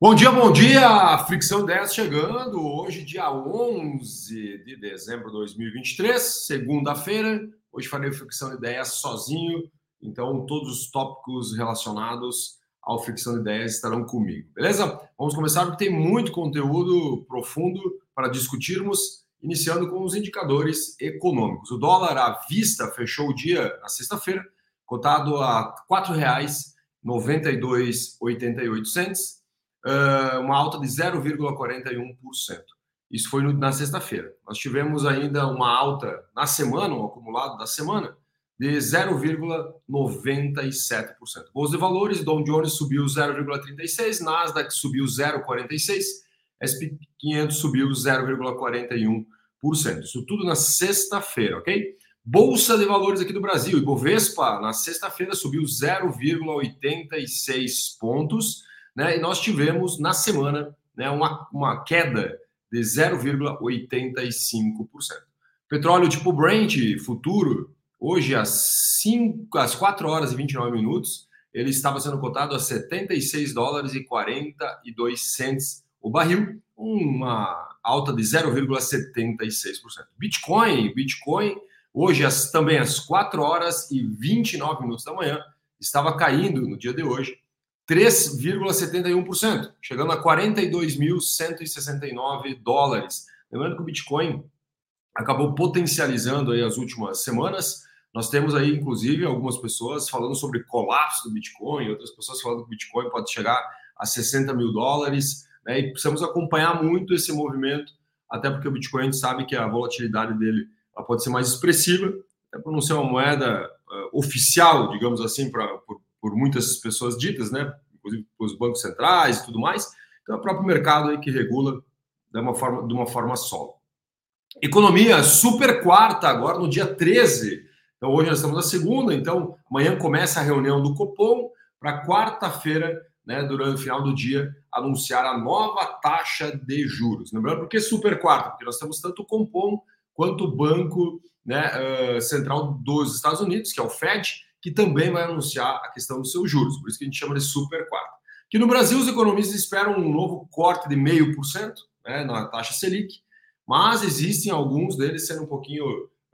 Bom dia, bom dia! Fricção 10 chegando, hoje, dia 11 de dezembro de 2023, segunda-feira. Hoje farei Fricção de Ideias sozinho, então todos os tópicos relacionados ao Fricção de Ideias estarão comigo, beleza? Vamos começar porque tem muito conteúdo profundo para discutirmos, iniciando com os indicadores econômicos. O dólar à vista fechou o dia na sexta-feira, cotado a R$ 4,9288 uh, uma alta de 0,41%. Isso foi na sexta-feira. Nós tivemos ainda uma alta na semana, um acumulado da semana, de 0,97%. Bolsa de valores, Dow Jones subiu 0,36%, Nasdaq subiu 0,46%, SP 500 subiu 0,41%. Isso tudo na sexta-feira, ok? Bolsa de valores aqui do Brasil, Ibovespa, na sexta-feira subiu 0,86 pontos, né? E nós tivemos na semana né, uma, uma queda de 0,85%. Petróleo tipo Brent futuro, hoje às, 5, às 4 horas e 29 minutos, ele estava sendo cotado a 76 dólares e 42 cents o barril, uma alta de 0,76%. Bitcoin, Bitcoin, hoje às, também às 4 horas e 29 minutos da manhã, estava caindo no dia de hoje 3,71%, chegando a 42.169 dólares. Lembrando que o Bitcoin acabou potencializando aí as últimas semanas. Nós temos aí, inclusive, algumas pessoas falando sobre colapso do Bitcoin, outras pessoas falando que o Bitcoin pode chegar a 60 mil dólares. Né? E precisamos acompanhar muito esse movimento, até porque o Bitcoin a gente sabe que a volatilidade dele pode ser mais expressiva, até por não ser uma moeda uh, oficial, digamos assim, pra, por, por muitas pessoas ditas, né? Inclusive os bancos centrais e tudo mais. Então, é o próprio mercado aí que regula de uma forma, de uma forma só. Economia super quarta, agora no dia 13. Então, hoje nós estamos na segunda, então amanhã começa a reunião do Copom para quarta-feira, né, durante o final do dia, anunciar a nova taxa de juros. Lembrando, por que super quarta? Porque nós temos tanto o Copom quanto o Banco né, uh, Central dos Estados Unidos, que é o FED, que também vai anunciar a questão dos seus juros, por isso que a gente chama de super quarto. Que no Brasil os economistas esperam um novo corte de meio por cento né, na taxa Selic, mas existem alguns deles sendo um pouquinho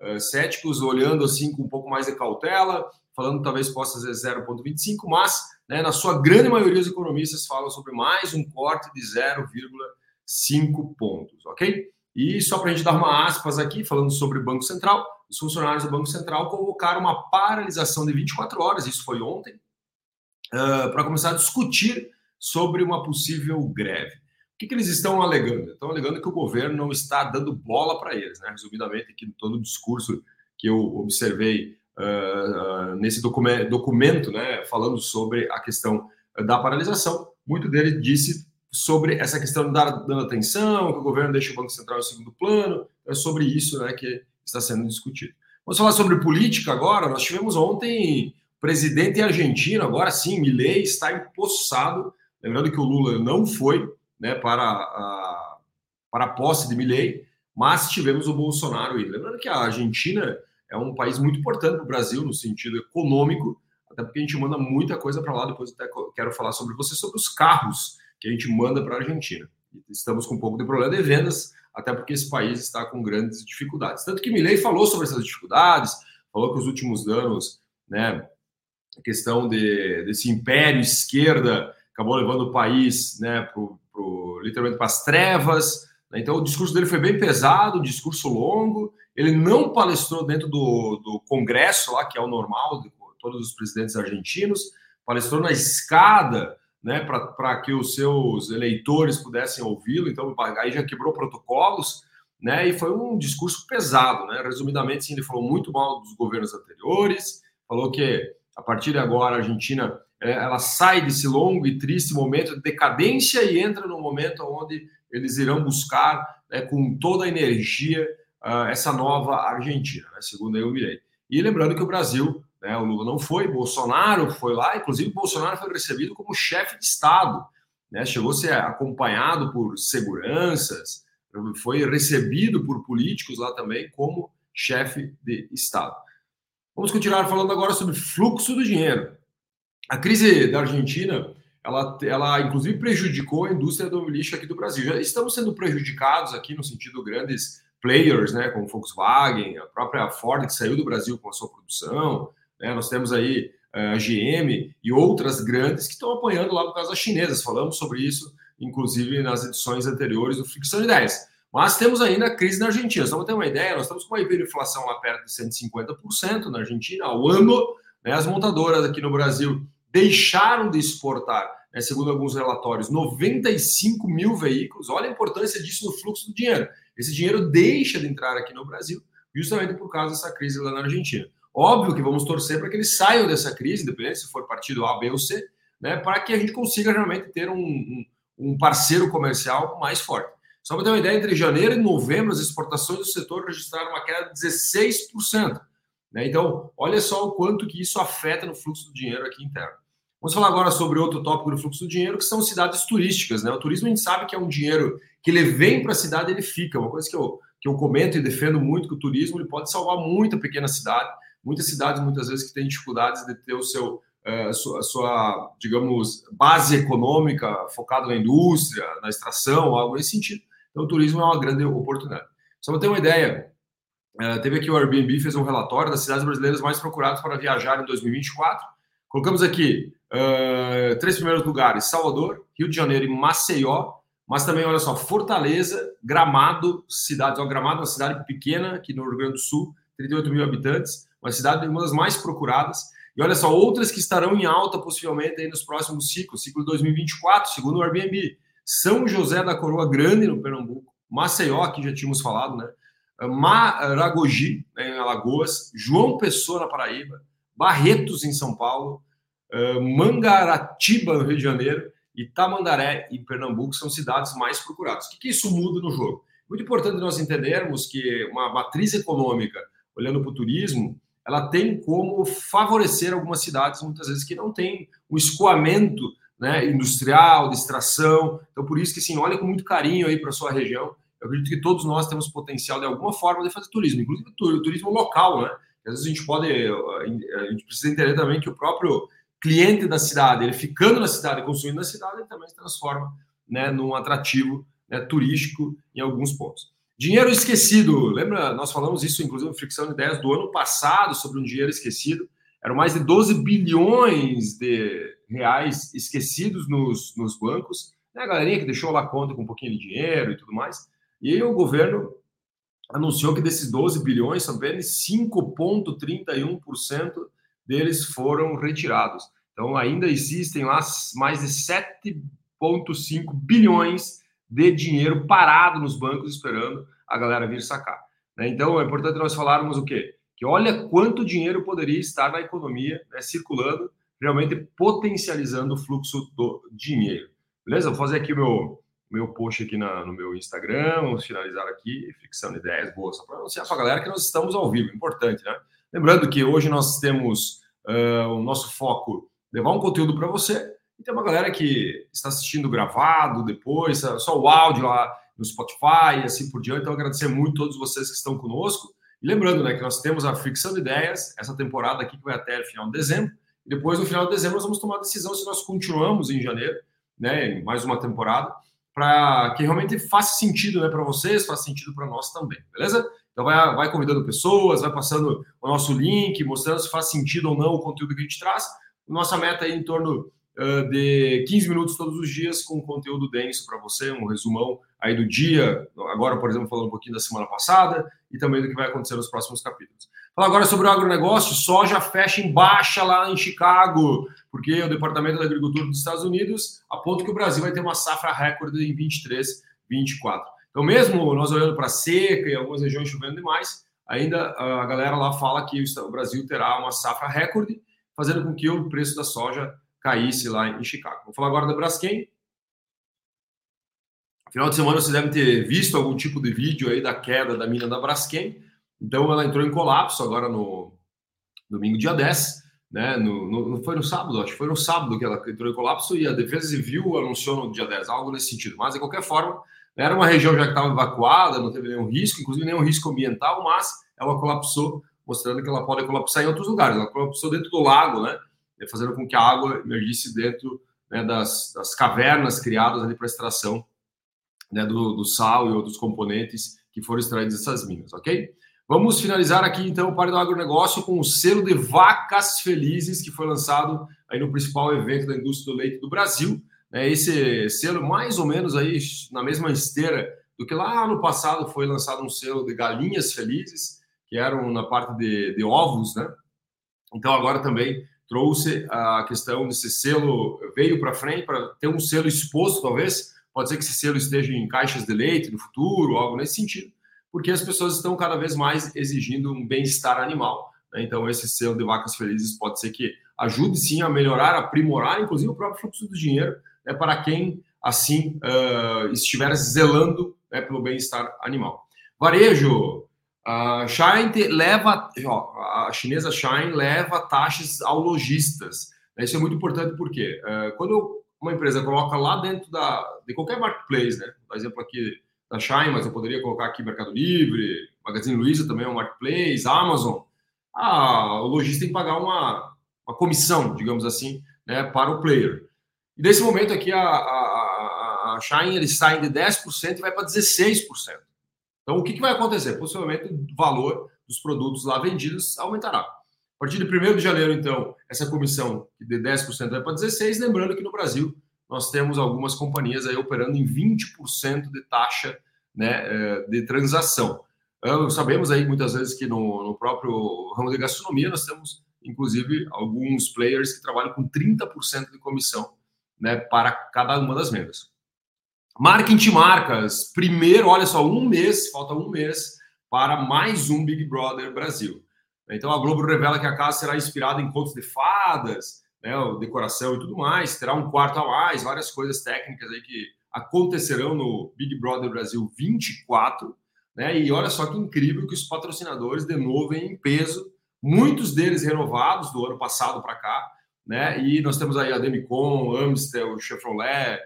uh, céticos, olhando assim com um pouco mais de cautela, falando talvez possa ser 0,25, mas né, na sua grande maioria os economistas falam sobre mais um corte de 0,5 pontos, ok? E só para a gente dar uma aspas aqui, falando sobre o Banco Central, os funcionários do Banco Central convocaram uma paralisação de 24 horas, isso foi ontem, uh, para começar a discutir sobre uma possível greve. O que, que, eles estão alegando? Estão alegando que o governo não está dando bola para eles, né? Resumidamente, aqui todo o discurso que eu observei uh, uh, nesse documento, documento, né, falando sobre a questão da paralisação, muito dele disse sobre essa questão de dar dando atenção, que o governo deixa o Banco Central em segundo plano, é sobre isso né, que está sendo discutido. Vamos falar sobre política agora. Nós tivemos ontem presidente argentino, agora sim, Milei está empossado. Lembrando que o Lula não foi né, para, a, para a posse de Milei, mas tivemos o Bolsonaro aí. Lembrando que a Argentina é um país muito importante para o Brasil no sentido econômico, até porque a gente manda muita coisa para lá. Depois até quero falar sobre você, sobre os carros que a gente manda para a Argentina. Estamos com um pouco de problema de vendas, até porque esse país está com grandes dificuldades. Tanto que Milley falou sobre essas dificuldades, falou que os últimos anos, né, a questão de, desse império esquerda acabou levando o país, né, pro, pro, literalmente para as trevas. Né? Então, o discurso dele foi bem pesado, discurso longo. Ele não palestrou dentro do, do Congresso, lá que é o normal de todos os presidentes argentinos, palestrou na escada né, para que os seus eleitores pudessem ouvi-lo. Então, aí já quebrou protocolos, né, e foi um discurso pesado, né? Resumidamente, sim, ele falou muito mal dos governos anteriores, falou que a partir de agora a Argentina é, ela sai desse longo e triste momento de decadência e entra no momento onde eles irão buscar né, com toda a energia uh, essa nova Argentina, né, segundo eu mirei. E lembrando que o Brasil né? O Lula não foi, Bolsonaro foi lá, inclusive Bolsonaro foi recebido como chefe de Estado, né? chegou a ser acompanhado por seguranças, foi recebido por políticos lá também como chefe de Estado. Vamos continuar falando agora sobre fluxo do dinheiro. A crise da Argentina ela, ela inclusive prejudicou a indústria automobilística aqui do Brasil. Já estamos sendo prejudicados aqui no sentido grandes players, né, como Volkswagen, a própria Ford que saiu do Brasil com a sua produção, né, nós temos aí eh, a GM e outras grandes que estão apoiando lá por causa das chinesas. Falamos sobre isso, inclusive nas edições anteriores do Fricção de Ideias. Mas temos ainda a crise na Argentina. Só para ter uma ideia, nós estamos com uma hiperinflação lá perto de 150% na Argentina ao ano. Né, as montadoras aqui no Brasil deixaram de exportar, né, segundo alguns relatórios, 95 mil veículos. Olha a importância disso no fluxo do dinheiro. Esse dinheiro deixa de entrar aqui no Brasil, justamente por causa dessa crise lá na Argentina. Óbvio que vamos torcer para que eles saiam dessa crise, independente se for partido A, B ou C, né, para que a gente consiga realmente ter um, um, um parceiro comercial mais forte. Só para ter uma ideia, entre janeiro e novembro, as exportações do setor registraram uma queda de 16%. Né? Então, olha só o quanto que isso afeta no fluxo do dinheiro aqui interno. Vamos falar agora sobre outro tópico do fluxo do dinheiro, que são cidades turísticas. Né? O turismo a gente sabe que é um dinheiro que ele vem para a cidade ele fica. Uma coisa que eu, que eu comento e defendo muito que o turismo ele pode salvar muita pequena cidade. Muitas cidades, muitas vezes, que têm dificuldades de ter o seu, uh, a, sua, a sua, digamos, base econômica focada na indústria, na extração, algo nesse sentido. Então, o turismo é uma grande oportunidade. Só para ter uma ideia, uh, teve aqui o Airbnb, fez um relatório das cidades brasileiras mais procuradas para viajar em 2024. Colocamos aqui uh, três primeiros lugares: Salvador, Rio de Janeiro e Maceió. Mas também, olha só, Fortaleza, Gramado, cidade, ó, Gramado é uma cidade pequena aqui no Rio Grande do Sul, 38 mil habitantes, uma cidade uma das mais procuradas. E olha só, outras que estarão em alta possivelmente aí nos próximos ciclos, ciclo 2024, segundo o Airbnb. São José da Coroa Grande, no Pernambuco, Maceió, aqui já tínhamos falado, né? Maragogi, né, em Alagoas, João Pessoa, na Paraíba, Barretos, em São Paulo, uh, Mangaratiba, no Rio de Janeiro, e Tamandaré, em Pernambuco, são cidades mais procuradas. O que, que isso muda no jogo? Muito importante nós entendermos que uma matriz econômica, olhando para o turismo, ela tem como favorecer algumas cidades, muitas vezes, que não tem um escoamento né, industrial, de extração. Então, por isso que, assim, olha com muito carinho aí para a sua região. Eu acredito que todos nós temos potencial, de alguma forma, de fazer turismo, inclusive o turismo local, né? Às vezes a gente pode, a gente precisa entender também que o próprio cliente da cidade, ele ficando na cidade, consumindo na cidade, ele também se transforma né, num atrativo né, turístico em alguns pontos. Dinheiro esquecido, lembra? Nós falamos isso, inclusive, no Fricção de Ideias do ano passado, sobre um dinheiro esquecido. Eram mais de 12 bilhões de reais esquecidos nos, nos bancos. Né, a galerinha que deixou lá conta com um pouquinho de dinheiro e tudo mais. E aí o governo anunciou que desses 12 bilhões, apenas 5,31% deles foram retirados. Então, ainda existem lá mais de 7,5 bilhões de dinheiro parado nos bancos esperando a galera vir sacar. Né? Então, é importante nós falarmos o quê? Que olha quanto dinheiro poderia estar na economia né, circulando, realmente potencializando o fluxo do dinheiro. Beleza? Vou fazer aqui o meu, meu post aqui na, no meu Instagram, vamos finalizar aqui, fixando ideias boas, só para anunciar para a galera que nós estamos ao vivo, importante, né? Lembrando que hoje nós temos uh, o nosso foco, levar um conteúdo para você, e tem uma galera que está assistindo gravado depois, só o áudio lá no Spotify e assim por diante, então agradecer muito a todos vocês que estão conosco, e lembrando, né, que nós temos a Fixando Ideias, essa temporada aqui que vai até o final de dezembro, e depois no final de dezembro nós vamos tomar a decisão se nós continuamos em janeiro, né, mais uma temporada, para que realmente faça sentido né, para vocês, faça sentido para nós também, beleza? Então vai, vai convidando pessoas, vai passando o nosso link, mostrando se faz sentido ou não o conteúdo que a gente traz. Nossa meta é em torno de 15 minutos todos os dias com conteúdo denso para você, um resumão aí do dia, agora, por exemplo, falando um pouquinho da semana passada e também do que vai acontecer nos próximos capítulos. Falar agora sobre o agronegócio, soja fecha em baixa lá em Chicago porque o Departamento da Agricultura dos Estados Unidos aponta que o Brasil vai ter uma safra recorde em 23, 24. Então, mesmo nós olhando para seca e algumas regiões chovendo demais, ainda a galera lá fala que o Brasil terá uma safra recorde, fazendo com que o preço da soja caísse lá em Chicago. Vou falar agora da Braskem. Final de semana vocês devem ter visto algum tipo de vídeo aí da queda da mina da Braskem. Então ela entrou em colapso agora no domingo, dia 10 né? No, no, foi no sábado, acho que foi no sábado que ela entrou em colapso e a Defesa Civil anunciou no dia 10, algo nesse sentido. Mas, de qualquer forma, era uma região já que estava evacuada, não teve nenhum risco, inclusive nenhum risco ambiental, mas ela colapsou, mostrando que ela pode colapsar em outros lugares. Ela colapsou dentro do lago, né? Fazendo com que a água emergisse dentro né, das, das, cavernas criadas ali para extração né, do, do, sal e outros componentes que foram extraídos dessas minas, ok? Vamos finalizar aqui então o Pare do Agronegócio com o selo de Vacas Felizes, que foi lançado aí no principal evento da indústria do leite do Brasil. Né, esse selo, mais ou menos aí na mesma esteira do que lá no passado foi lançado um selo de Galinhas Felizes, que eram na parte de, de ovos, né? Então agora também trouxe a questão desse selo, veio para frente para ter um selo exposto, talvez. Pode ser que esse selo esteja em caixas de leite no futuro, algo nesse sentido, porque as pessoas estão cada vez mais exigindo um bem-estar animal. Né? Então, esse selo de vacas felizes pode ser que ajude sim a melhorar, aprimorar, inclusive, o próprio fluxo do dinheiro né, para quem assim uh, estiver zelando né, pelo bem-estar animal. Varejo, a Shine leva, ó, a chinesa Shine leva taxas ao lojistas. Isso é muito importante porque uh, quando uma empresa coloca lá dentro da, de qualquer marketplace, né? Por exemplo aqui da Shine, mas eu poderia colocar aqui Mercado Livre, Magazine Luiza também é um marketplace, Amazon. Ah, o lojista tem que pagar uma, uma comissão, digamos assim, né, para o player. E nesse momento aqui a, a, a Shine ele sai de 10% e vai para 16%. Então, o que, que vai acontecer? Possivelmente o valor dos produtos lá vendidos aumentará. A partir de 1 de janeiro, então, essa comissão de 10% vai para 16%. Lembrando que no Brasil nós temos algumas companhias aí operando em 20% de taxa né, eh, de transação. Sabemos aí muitas vezes que no, no próprio ramo de gastronomia nós temos, inclusive, alguns players que trabalham com 30% de comissão né, para cada uma das vendas. Marketing de marcas. Primeiro, olha só, um mês, falta um mês para mais um Big Brother Brasil. Então a Globo revela que a casa será inspirada em contos de fadas, né, decoração e tudo mais. Terá um quarto a mais, várias coisas técnicas aí que acontecerão no Big Brother Brasil 24. Né? E olha só que incrível que os patrocinadores de novo em peso, muitos deles renovados do ano passado para cá. Né? E nós temos aí a Demicon, Amstel, Chevrolet,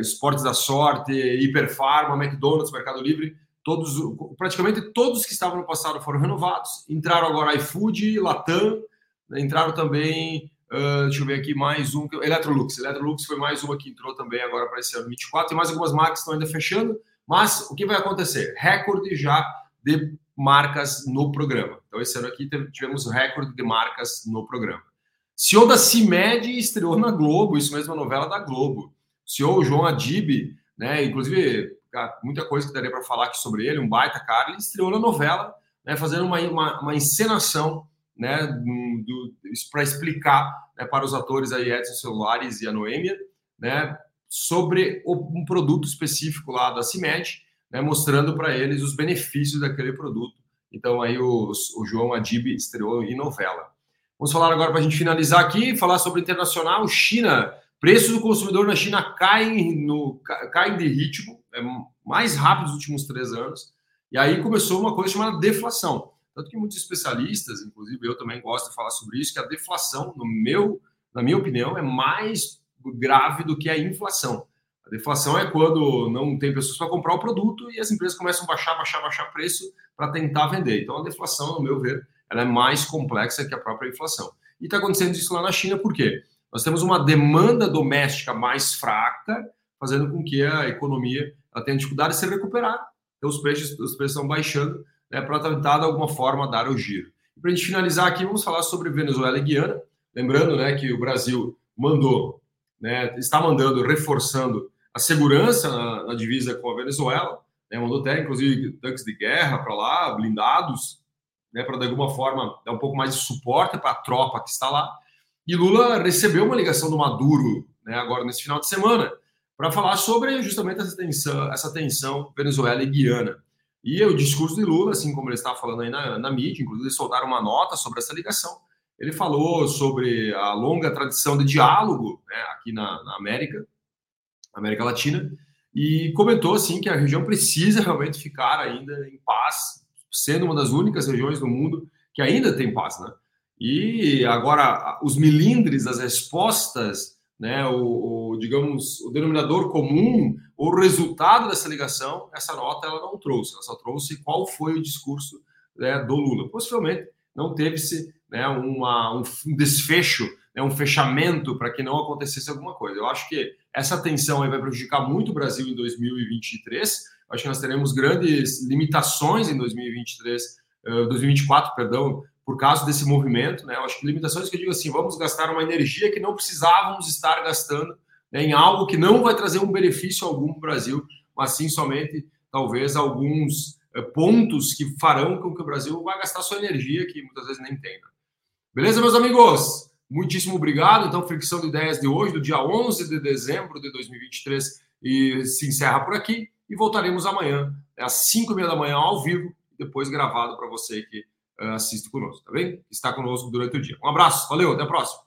Esportes da Sorte, Hiperfarma, McDonald's, Mercado Livre, todos, praticamente todos que estavam no passado foram renovados. Entraram agora iFood, Latam, né, entraram também, uh, deixa eu ver aqui mais um, Electrolux. Electrolux foi mais uma que entrou também agora para esse ano 24, e mais algumas marcas estão ainda fechando. Mas o que vai acontecer? Recorde já de marcas no programa. Então, esse ano aqui tivemos recorde de marcas no programa. CEO da CIMED estreou na Globo, isso mesmo, a novela da Globo. CEO João Adib, né, inclusive, muita coisa que daria para falar aqui sobre ele, um baita cara, ele estreou na novela, né, fazendo uma, uma, uma encenação né, para explicar né, para os atores aí, Edson Celulares e a Noêmia, né, sobre um produto específico lá da CIMED, né, mostrando para eles os benefícios daquele produto. Então aí o, o João Adib estreou em novela. Vamos falar agora para a gente finalizar aqui, falar sobre internacional. China, preços do consumidor na China caem, no, caem de ritmo, é mais rápido nos últimos três anos. E aí começou uma coisa chamada deflação. Tanto que muitos especialistas, inclusive eu também gosto de falar sobre isso, que a deflação, no meu, na minha opinião, é mais grave do que a inflação. A deflação é quando não tem pessoas para comprar o produto e as empresas começam a baixar, baixar, baixar preço para tentar vender. Então, a deflação, no meu ver, ela é mais complexa que a própria inflação. E está acontecendo isso lá na China, por quê? Nós temos uma demanda doméstica mais fraca, fazendo com que a economia ela tenha dificuldade de se recuperar. Então, os preços, os preços estão baixando né, para tentar, de alguma forma, dar o giro. Para a gente finalizar aqui, vamos falar sobre Venezuela e Guiana. Lembrando né, que o Brasil mandou, né, está mandando, reforçando a segurança na, na divisa com a Venezuela. Né, mandou até, inclusive, tanques de guerra para lá, blindados, né, para de alguma forma dar um pouco mais de suporte para a tropa que está lá. E Lula recebeu uma ligação do Maduro, né, agora nesse final de semana, para falar sobre justamente essa tensão, essa tensão Venezuela e Guiana. E o discurso de Lula, assim como ele está falando aí na, na mídia, inclusive soltaram uma nota sobre essa ligação. Ele falou sobre a longa tradição de diálogo né, aqui na, na América, América Latina, e comentou assim que a região precisa realmente ficar ainda em paz, sendo uma das únicas regiões do mundo que ainda tem paz, né? E agora os milindres, as respostas, né, o, o, digamos, o denominador comum, o resultado dessa ligação, essa nota ela não trouxe, ela só trouxe qual foi o discurso né, do Lula. Possivelmente não teve-se né, uma, um desfecho né, um fechamento para que não acontecesse alguma coisa. Eu acho que essa tensão aí vai prejudicar muito o Brasil em 2023. Eu acho que nós teremos grandes limitações em 2023, uh, 2024, perdão, por causa desse movimento. Né? Eu acho que limitações que eu digo assim, vamos gastar uma energia que não precisávamos estar gastando né, em algo que não vai trazer um benefício algum para o Brasil, mas sim somente talvez alguns pontos que farão com que o Brasil vá gastar sua energia, que muitas vezes nem tem. Né? Beleza, meus amigos? Muitíssimo obrigado. Então, fricção de ideias de hoje, do dia 11 de dezembro de 2023, e se encerra por aqui. E voltaremos amanhã, às 5 e meia da manhã, ao vivo, depois gravado para você que uh, assiste conosco, tá bem? Está conosco durante o dia. Um abraço, valeu, até a próxima.